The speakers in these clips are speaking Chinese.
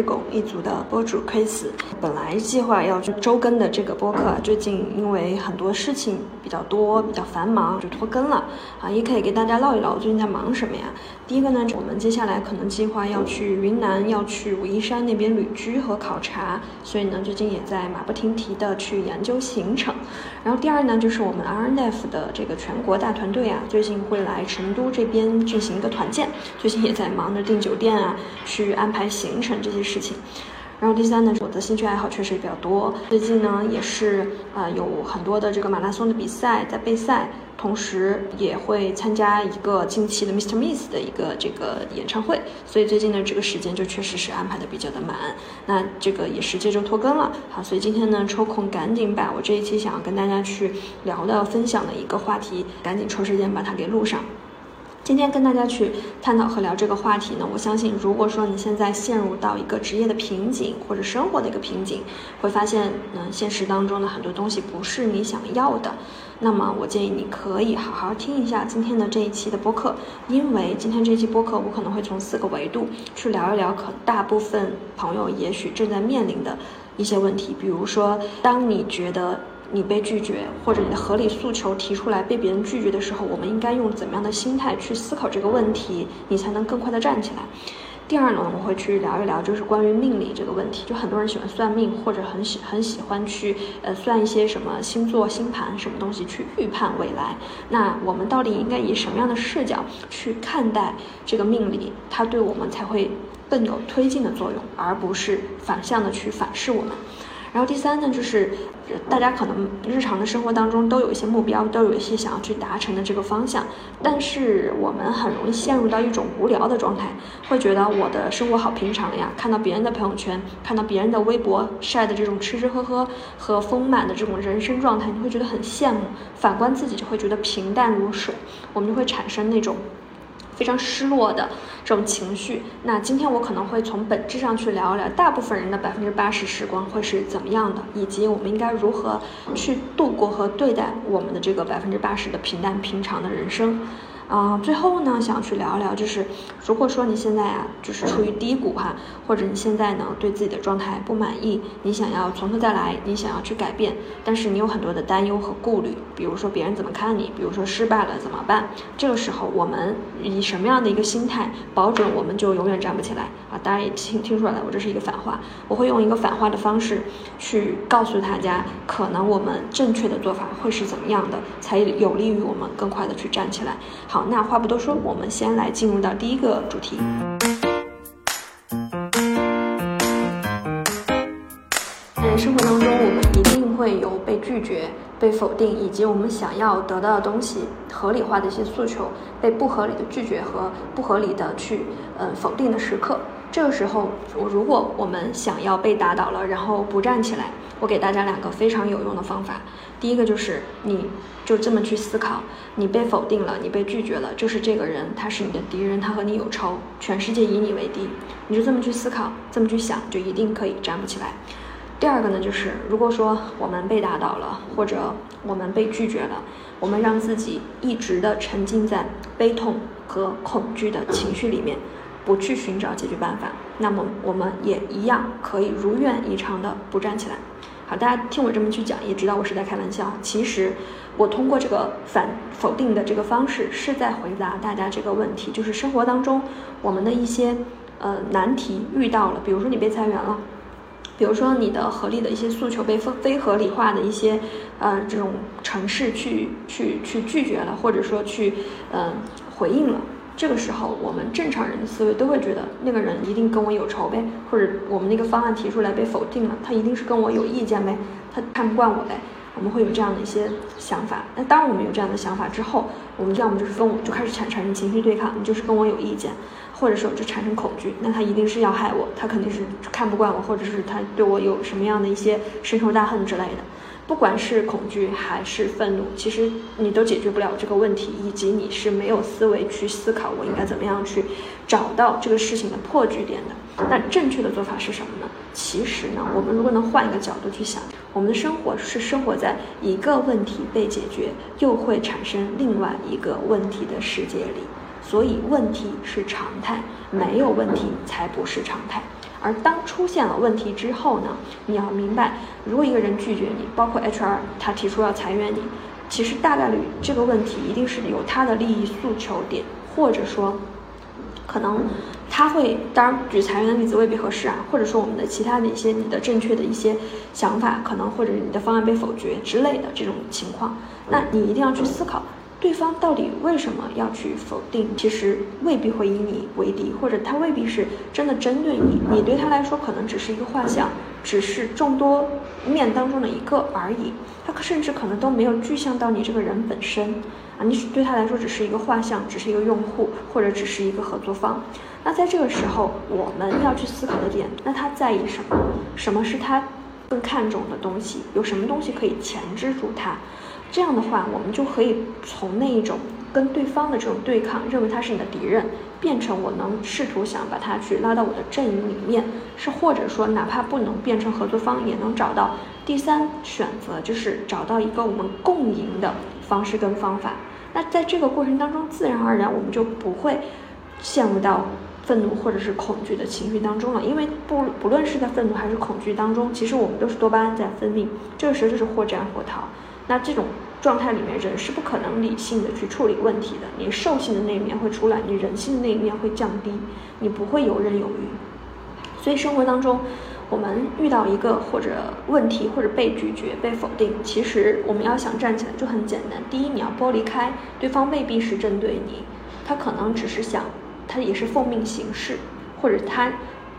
日拱一族的播主 Chris。本来计划要去周更的这个播客，最近因为很多事情比较多，比较繁忙，就拖更了。啊，也可以给大家唠一唠最近在忙什么呀？第一个呢，我们接下来可能计划要去云南，要去武夷山那边旅居和考察，所以呢，最近也在马不停蹄的去研究行程。然后第二呢，就是我们 RNF 的这个全国大团队啊，最近会来成都这边进行一个团建，最近也在忙着订酒店啊，去安排行程这些事情。然后第三呢，是我的兴趣爱好确实也比较多。最近呢，也是呃有很多的这个马拉松的比赛在备赛，同时也会参加一个近期的 Mr. Miss 的一个这个演唱会，所以最近的这个时间就确实是安排的比较的满。那这个也是接着拖更了，好，所以今天呢抽空赶紧把我这一期想要跟大家去聊的分享的一个话题，赶紧抽时间把它给录上。今天跟大家去探讨和聊这个话题呢，我相信，如果说你现在陷入到一个职业的瓶颈或者生活的一个瓶颈，会发现，嗯，现实当中的很多东西不是你想要的，那么我建议你可以好好听一下今天的这一期的播客，因为今天这期播客我可能会从四个维度去聊一聊，可大部分朋友也许正在面临的一些问题，比如说，当你觉得。你被拒绝，或者你的合理诉求提出来被别人拒绝的时候，我们应该用怎么样的心态去思考这个问题，你才能更快的站起来？第二呢，我们会去聊一聊，就是关于命理这个问题。就很多人喜欢算命，或者很喜很喜欢去呃算一些什么星座、星盘什么东西去预判未来。那我们到底应该以什么样的视角去看待这个命理？它对我们才会更有推进的作用，而不是反向的去反噬我们。然后第三呢，就是大家可能日常的生活当中都有一些目标，都有一些想要去达成的这个方向，但是我们很容易陷入到一种无聊的状态，会觉得我的生活好平常呀，看到别人的朋友圈，看到别人的微博晒的这种吃吃喝喝和丰满的这种人生状态，你会觉得很羡慕，反观自己就会觉得平淡如水，我们就会产生那种。非常失落的这种情绪。那今天我可能会从本质上去聊一聊，大部分人的百分之八十时光会是怎么样的，以及我们应该如何去度过和对待我们的这个百分之八十的平淡平常的人生。啊，最后呢，想去聊一聊，就是如果说你现在啊，就是处于低谷哈，或者你现在呢对自己的状态不满意，你想要从头再来，你想要去改变，但是你有很多的担忧和顾虑，比如说别人怎么看你，比如说失败了怎么办？这个时候我们以什么样的一个心态，保准我们就永远站不起来啊？大家也听听出来了，我这是一个反话，我会用一个反话的方式去告诉大家，可能我们正确的做法会是怎么样的，才有利于我们更快的去站起来。好。那话不多说，我们先来进入到第一个主题。在生活当中，我们一定会有被拒绝、被否定，以及我们想要得到的东西合理化的一些诉求被不合理的拒绝和不合理的去呃否定的时刻。这个时候，如果我们想要被打倒了，然后不站起来，我给大家两个非常有用的方法。第一个就是你。就这么去思考，你被否定了，你被拒绝了，就是这个人他是你的敌人，他和你有仇，全世界以你为敌，你就这么去思考，这么去想，就一定可以站不起来。第二个呢，就是如果说我们被打倒了，或者我们被拒绝了，我们让自己一直的沉浸在悲痛和恐惧的情绪里面，不去寻找解决办法，那么我们也一样可以如愿以偿的不站起来。好，大家听我这么去讲，也知道我是在开玩笑。其实，我通过这个反否定的这个方式，是在回答大家这个问题，就是生活当中我们的一些呃难题遇到了，比如说你被裁员了，比如说你的合理的一些诉求被非非合理化的一些呃这种城市去去去拒绝了，或者说去嗯回应了。这个时候，我们正常人的思维都会觉得那个人一定跟我有仇呗，或者我们那个方案提出来被否定了，他一定是跟我有意见呗，他看不惯我呗，我们会有这样的一些想法。那当我们有这样的想法之后，我们要么就是跟我就开始产产生情绪对抗，你就是跟我有意见，或者说就产生恐惧，那他一定是要害我，他肯定是看不惯我，或者是他对我有什么样的一些深仇大恨之类的。不管是恐惧还是愤怒，其实你都解决不了这个问题，以及你是没有思维去思考我应该怎么样去找到这个事情的破局点的。那正确的做法是什么呢？其实呢，我们如果能换一个角度去想，我们的生活是生活在一个问题被解决，又会产生另外一个问题的世界里。所以问题是常态，没有问题才不是常态。而当出现了问题之后呢，你要明白，如果一个人拒绝你，包括 HR 他提出要裁员你，其实大概率这个问题一定是有他的利益诉求点，或者说，可能他会，当然举裁员的例子未必合适啊，或者说我们的其他的一些你的正确的一些想法，可能或者你的方案被否决之类的这种情况，那你一定要去思考。对方到底为什么要去否定？其实未必会以你为敌，或者他未必是真的针对你。你对他来说可能只是一个画像，只是众多面当中的一个而已。他甚至可能都没有具象到你这个人本身啊！你对他来说只是一个画像，只是一个用户，或者只是一个合作方。那在这个时候，我们要去思考的点，那他在意什么？什么是他更看重的东西？有什么东西可以钳制住他？这样的话，我们就可以从那一种跟对方的这种对抗，认为他是你的敌人，变成我能试图想把他去拉到我的阵营里面，是或者说哪怕不能变成合作方，也能找到第三选择，就是找到一个我们共赢的方式跟方法。那在这个过程当中，自然而然我们就不会陷入到愤怒或者是恐惧的情绪当中了，因为不不论是在愤怒还是恐惧当中，其实我们都是多巴胺在分泌，这个时候就是或战或逃。那这种状态里面，人是不可能理性的去处理问题的。你兽性的那一面会出来，你人性的那一面会降低，你不会游刃有余。所以生活当中，我们遇到一个或者问题，或者被拒绝、被否定，其实我们要想站起来就很简单。第一，你要剥离开对方，未必是针对你，他可能只是想，他也是奉命行事，或者他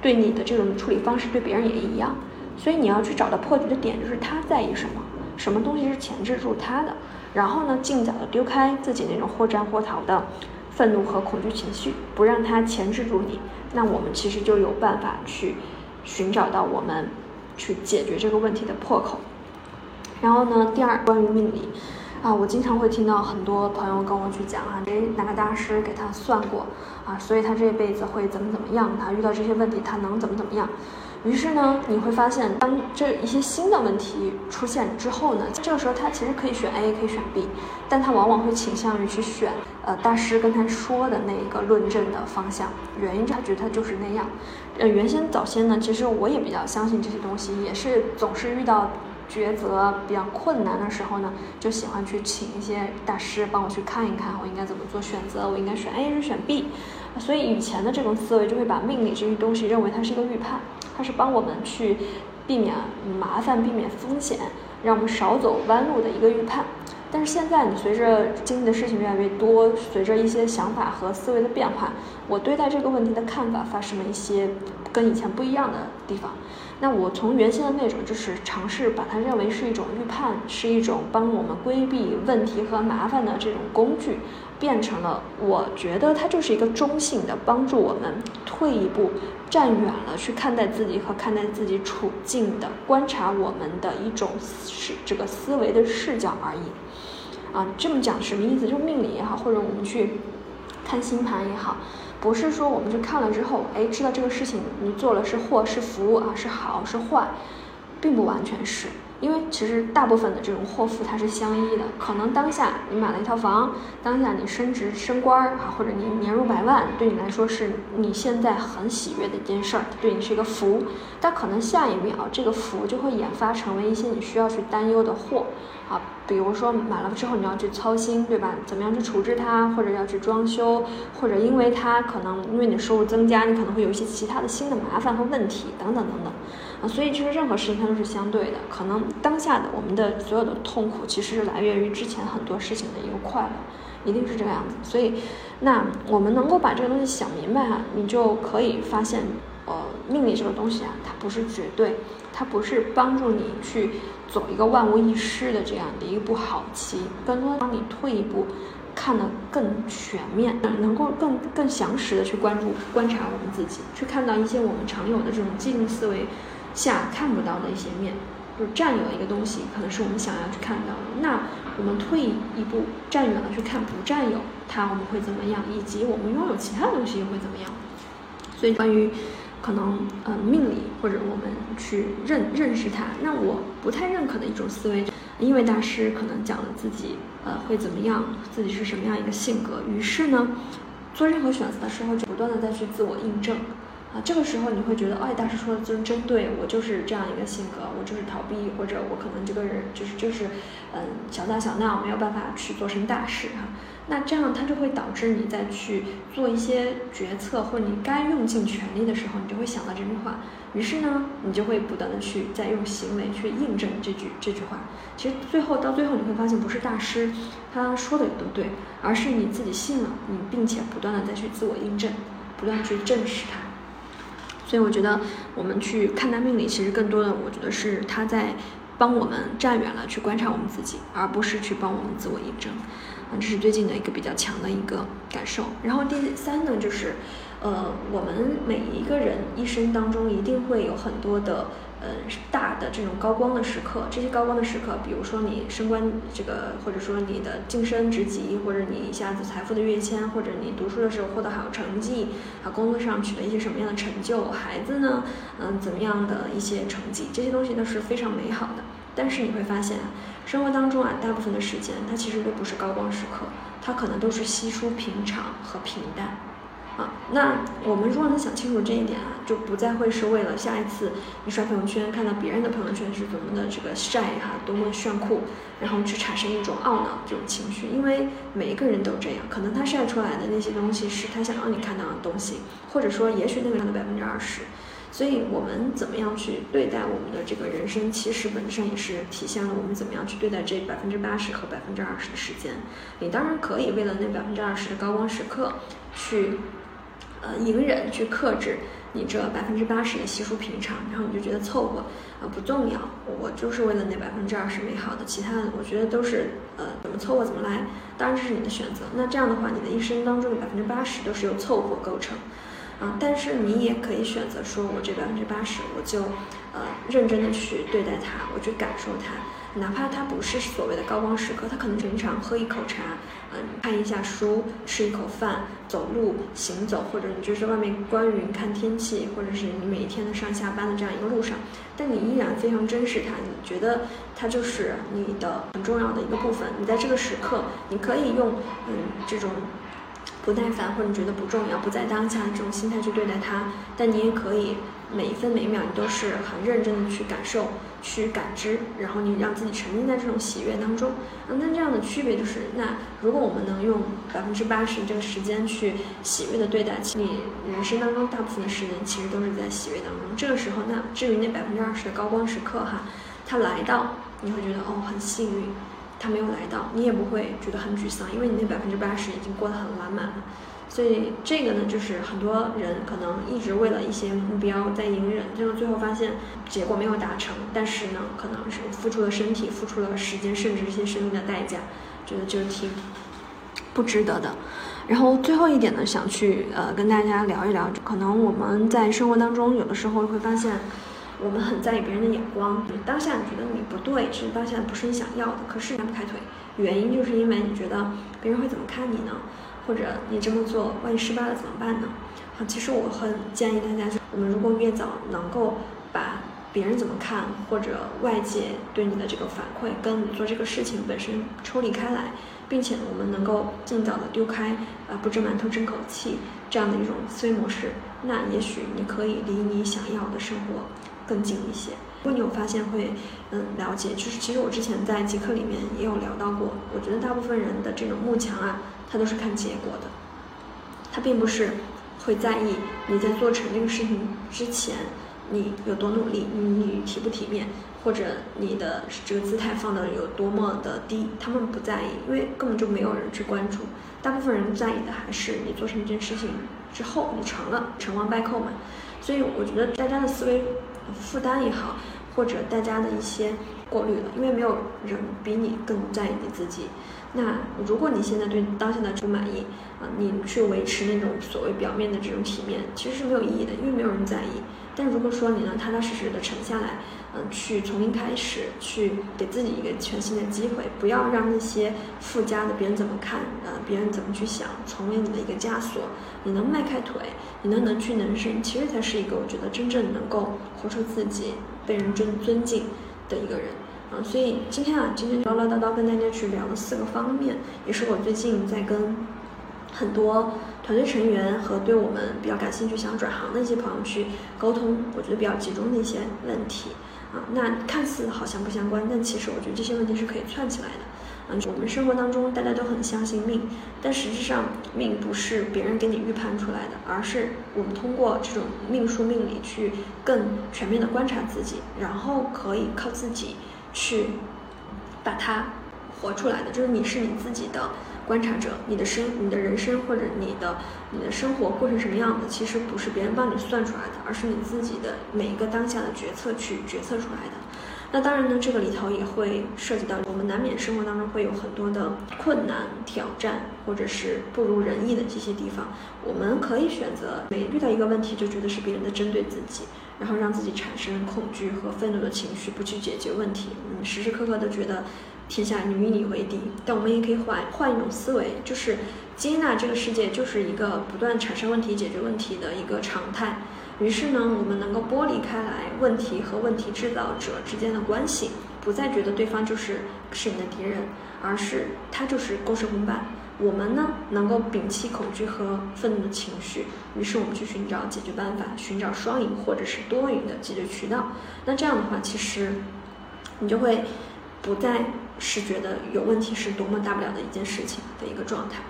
对你的这种处理方式对别人也一样。所以你要去找到破局的点，就是他在意什么。什么东西是钳制住他的？然后呢，尽早的丢开自己那种或战或逃的愤怒和恐惧情绪，不让他钳制住你。那我们其实就有办法去寻找到我们去解决这个问题的破口。然后呢，第二，关于命理啊，我经常会听到很多朋友跟我去讲啊，诶，哪个大师给他算过啊，所以他这辈子会怎么怎么样？他遇到这些问题，他能怎么怎么样？于是呢，你会发现，当这一些新的问题出现之后呢，这个时候他其实可以选 A，可以选 B，但他往往会倾向于去选呃大师跟他说的那一个论证的方向。原因他觉得他就是那样。呃，原先早先呢，其实我也比较相信这些东西，也是总是遇到抉择比较困难的时候呢，就喜欢去请一些大师帮我去看一看，我应该怎么做选择，我应该选 A 还是选 B。所以以前的这种思维就会把命理这些东西认为它是一个预判。它是帮我们去避免麻烦、避免风险，让我们少走弯路的一个预判。但是现在，你随着经历的事情越来越多，随着一些想法和思维的变化，我对待这个问题的看法发生了一些跟以前不一样的地方。那我从原先的那种就是尝试把它认为是一种预判，是一种帮我们规避问题和麻烦的这种工具。变成了，我觉得它就是一个中性的，帮助我们退一步、站远了去看待自己和看待自己处境的观察我们的一种视这个思维的视角而已。啊，这么讲什么意思？就命理也好，或者我们去看星盘也好，不是说我们去看了之后，哎，知道这个事情你做了是祸是福啊，是好是坏，并不完全是。因为其实大部分的这种祸福它是相依的，可能当下你买了一套房，当下你升职升官儿啊，或者你年入百万，对你来说是你现在很喜悦的一件事儿，对你是一个福。但可能下一秒这个福就会演发成为一些你需要去担忧的祸啊，比如说买了之后你要去操心，对吧？怎么样去处置它，或者要去装修，或者因为它可能因为你收入增加，你可能会有一些其他的新的麻烦和问题等等等等。所以其实任何事情它都是相对的，可能当下的我们的所有的痛苦，其实是来源于之前很多事情的一个快乐，一定是这个样子。所以，那我们能够把这个东西想明白哈，你就可以发现，呃，命理这个东西啊，它不是绝对，它不是帮助你去走一个万无一失的这样的一步好棋，更多帮你退一步，看得更全面，能够更更详实的去关注观察我们自己，去看到一些我们常有的这种既定思维。下看不到的一些面，就是占有一个东西，可能是我们想要去看到的。那我们退一步，站远了去看不占有它，我们会怎么样？以及我们拥有其他东西又会怎么样？所以关于可能呃命理或者我们去认认识它，那我不太认可的一种思维，因为大师可能讲了自己呃会怎么样，自己是什么样一个性格，于是呢。做任何选择的时候，就不断的再去自我印证。啊，这个时候你会觉得，哎，大师说的真真对，我就是这样一个性格，我就是逃避，或者我可能这个人就是就是，嗯，小打小闹，没有办法去做成大事哈。那这样它就会导致你在去做一些决策，或你该用尽全力的时候，你就会想到这句话。于是呢，你就会不断的去再用行为去印证这句这句话。其实最后到最后你会发现，不是大师他说的有多对，而是你自己信了，你并且不断的再去自我印证，不断去证实它。所以我觉得我们去看待命理，其实更多的，我觉得是他在帮我们站远了去观察我们自己，而不是去帮我们自我印证。啊，这是最近的一个比较强的一个感受。然后第三呢，就是，呃，我们每一个人一生当中一定会有很多的。呃，大的这种高光的时刻，这些高光的时刻，比如说你升官这个，或者说你的晋升职级，或者你一下子财富的跃迁，或者你读书的时候获得好成绩，啊，工作上取得一些什么样的成就，孩子呢，嗯，怎么样的一些成绩，这些东西都是非常美好的。但是你会发现，生活当中啊，大部分的时间它其实都不是高光时刻，它可能都是稀疏平常和平淡。啊，那我们如果能想清楚这一点啊，就不再会是为了下一次你刷朋友圈看到别人的朋友圈是怎么的这个晒哈，多么炫酷，然后去产生一种懊恼这种情绪，因为每一个人都这样，可能他晒出来的那些东西是他想让你看到的东西，或者说也许那个人的百分之二十，所以我们怎么样去对待我们的这个人生，其实本质上也是体现了我们怎么样去对待这百分之八十和百分之二十的时间。你当然可以为了那百分之二十的高光时刻去。呃，隐忍去克制你这百分之八十的稀疏平常，然后你就觉得凑合，啊不重要，我就是为了那百分之二十美好的，其他的我觉得都是呃怎么凑合怎么来，当然这是你的选择。那这样的话，你的一生当中的百分之八十都是由凑合构成，啊，但是你也可以选择说，我这百分之八十我就呃认真的去对待它，我去感受它。哪怕它不是所谓的高光时刻，它可能平常喝一口茶，嗯，看一下书，吃一口饭，走路行走，或者你就是外面观云看天气，或者是你每一天的上下班的这样一个路上，但你依然非常珍视它，你觉得它就是你的很重要的一个部分。你在这个时刻，你可以用嗯这种不耐烦或者你觉得不重要、不在当下的这种心态去对待它，但你也可以每一分每一秒你都是很认真的去感受。去感知，然后你让自己沉浸在这种喜悦当中。那这样的区别就是，那如果我们能用百分之八十这个时间去喜悦的对待，你人生当中大部分的时间其实都是在喜悦当中。这个时候，那至于那百分之二十的高光时刻哈，它来到，你会觉得哦很幸运；它没有来到，你也不会觉得很沮丧，因为你那百分之八十已经过得很完满了。所以这个呢，就是很多人可能一直为了一些目标在隐忍，最后最后发现结果没有达成，但是呢，可能是付出了身体，付出了时间，甚至一些生命的代价，觉得就是挺不值得的。然后最后一点呢，想去呃跟大家聊一聊，可能我们在生活当中有的时候会发现，我们很在意别人的眼光，当下你觉得你不对，其实当下不是你想要的，可是迈不开腿，原因就是因为你觉得别人会怎么看你呢？或者你这么做，万一失败了怎么办呢？好，其实我很建议大家，我们如果越早能够把别人怎么看，或者外界对你的这个反馈，跟你做这个事情本身抽离开来，并且我们能够尽早的丢开啊不蒸馒头争口气这样的一种思维模式，那也许你可以离你想要的生活更近一些。如果你有发现会嗯了解，就是其实我之前在极客里面也有聊到过，我觉得大部分人的这种慕强啊。他都是看结果的，他并不是会在意你在做成这个事情之前你有多努力，你体不体面，或者你的这个姿态放的有多么的低，他们不在意，因为根本就没有人去关注。大部分人在意的还是你做成这件事情之后你成了，成王败寇嘛。所以我觉得大家的思维负担也好，或者大家的一些过滤了，因为没有人比你更在意你自己。那如果你现在对当下的不满意啊，你去维持那种所谓表面的这种体面，其实是没有意义的，因为没有人在意。但如果说你能踏踏实实的沉下来，嗯，去重新开始，去给自己一个全新的机会，不要让那些附加的别人怎么看，呃，别人怎么去想，成为你的一个枷锁。你能迈开腿，你能能屈能伸，其实才是一个我觉得真正能够活出自己、被人尊尊敬的一个人。嗯，所以今天啊，今天唠唠叨叨跟大家去聊了四个方面，也是我最近在跟很多团队成员和对我们比较感兴趣、想转行的一些朋友去沟通，我觉得比较集中的一些问题啊。那看似好像不相关，但其实我觉得这些问题是可以串起来的。嗯，我们生活当中大家都很相信命，但实际上命不是别人给你预判出来的，而是我们通过这种命数命理去更全面的观察自己，然后可以靠自己去把它活出来的。就是你是你自己的观察者，你的生、你的人生或者你的你的生活过成什么样子，其实不是别人帮你算出来的，而是你自己的每一个当下的决策去决策出来的。那当然呢，这个里头也会涉及到我们难免生活当中会有很多的困难、挑战，或者是不如人意的这些地方。我们可以选择每遇到一个问题就觉得是别人在针对自己，然后让自己产生恐惧和愤怒的情绪，不去解决问题，嗯，时时刻刻都觉得天下与你为敌。但我们也可以换换一种思维，就是接纳这个世界就是一个不断产生问题、解决问题的一个常态。于是呢，我们能够剥离开来问题和问题制造者之间的关系，不再觉得对方就是是你的敌人，而是他就是共事共伴。我们呢，能够摒弃恐惧和愤怒的情绪，于是我们去寻找解决办法，寻找双赢或者是多赢的解决渠道。那这样的话，其实你就会不再是觉得有问题是多么大不了的一件事情的一个状态。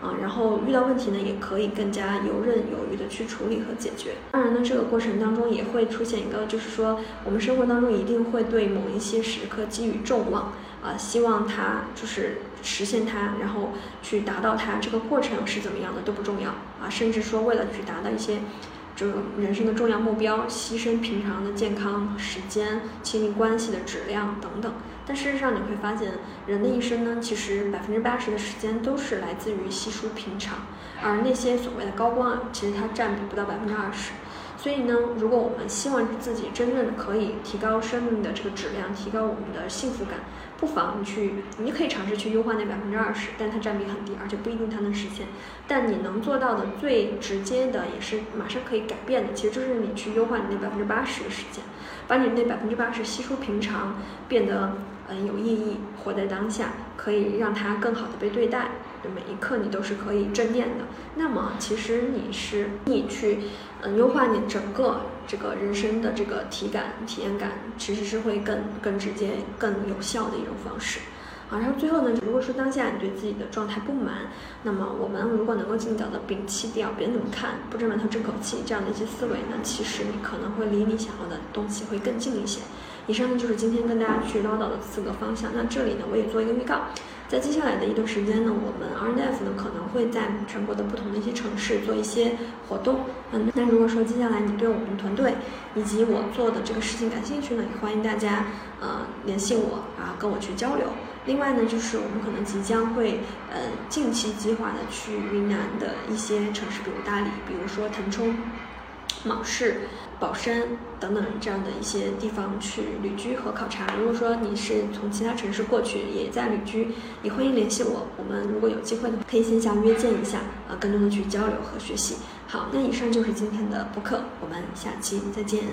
啊，然后遇到问题呢，也可以更加游刃有余的去处理和解决。当然呢，这个过程当中也会出现一个，就是说我们生活当中一定会对某一些时刻寄予众望，啊，希望它就是实现它，然后去达到它。这个过程是怎么样的都不重要啊，甚至说为了去达到一些这人生的重要目标，牺牲平常的健康、时间、亲密关系的质量等等。但事实上，你会发现，人的一生呢，其实百分之八十的时间都是来自于稀疏平常，而那些所谓的高光啊，其实它占比不到百分之二十。所以呢，如果我们希望自己真正的可以提高生命的这个质量，提高我们的幸福感，不妨去，你可以尝试去优化那百分之二十，但它占比很低，而且不一定它能实现。但你能做到的最直接的，也是马上可以改变的，其实就是你去优化你那百分之八十的时间，把你那百分之八十稀疏平常，变得。嗯，有意义，活在当下，可以让它更好的被对待。每一刻你都是可以正念的。那么，其实你是你去，嗯，优化你整个这个人生的这个体感、体验感，其实是会更更直接、更有效的一种方式。啊，然后最后呢，如果说当下你对自己的状态不满，那么我们如果能够尽早的摒弃掉别人怎么看、不争馒头争口气这样的一些思维呢，其实你可能会离你想要的东西会更近一些。以上呢就是今天跟大家去唠叨的四个方向。那这里呢，我也做一个预告，在接下来的一段时间呢，我们 RNF 呢可能会在全国的不同的一些城市做一些活动。嗯，那如果说接下来你对我们团队以及我做的这个事情感兴趣呢，也欢迎大家呃联系我啊，跟我去交流。另外呢，就是我们可能即将会呃近期计划的去云南的一些城市，比如大理，比如说腾冲。芒市、宝山等等这样的一些地方去旅居和考察。如果说你是从其他城市过去，也在旅居，也欢迎联系我。我们如果有机会的话，可以线下约见一下，呃，更多的去交流和学习。好，那以上就是今天的播客，我们下期再见。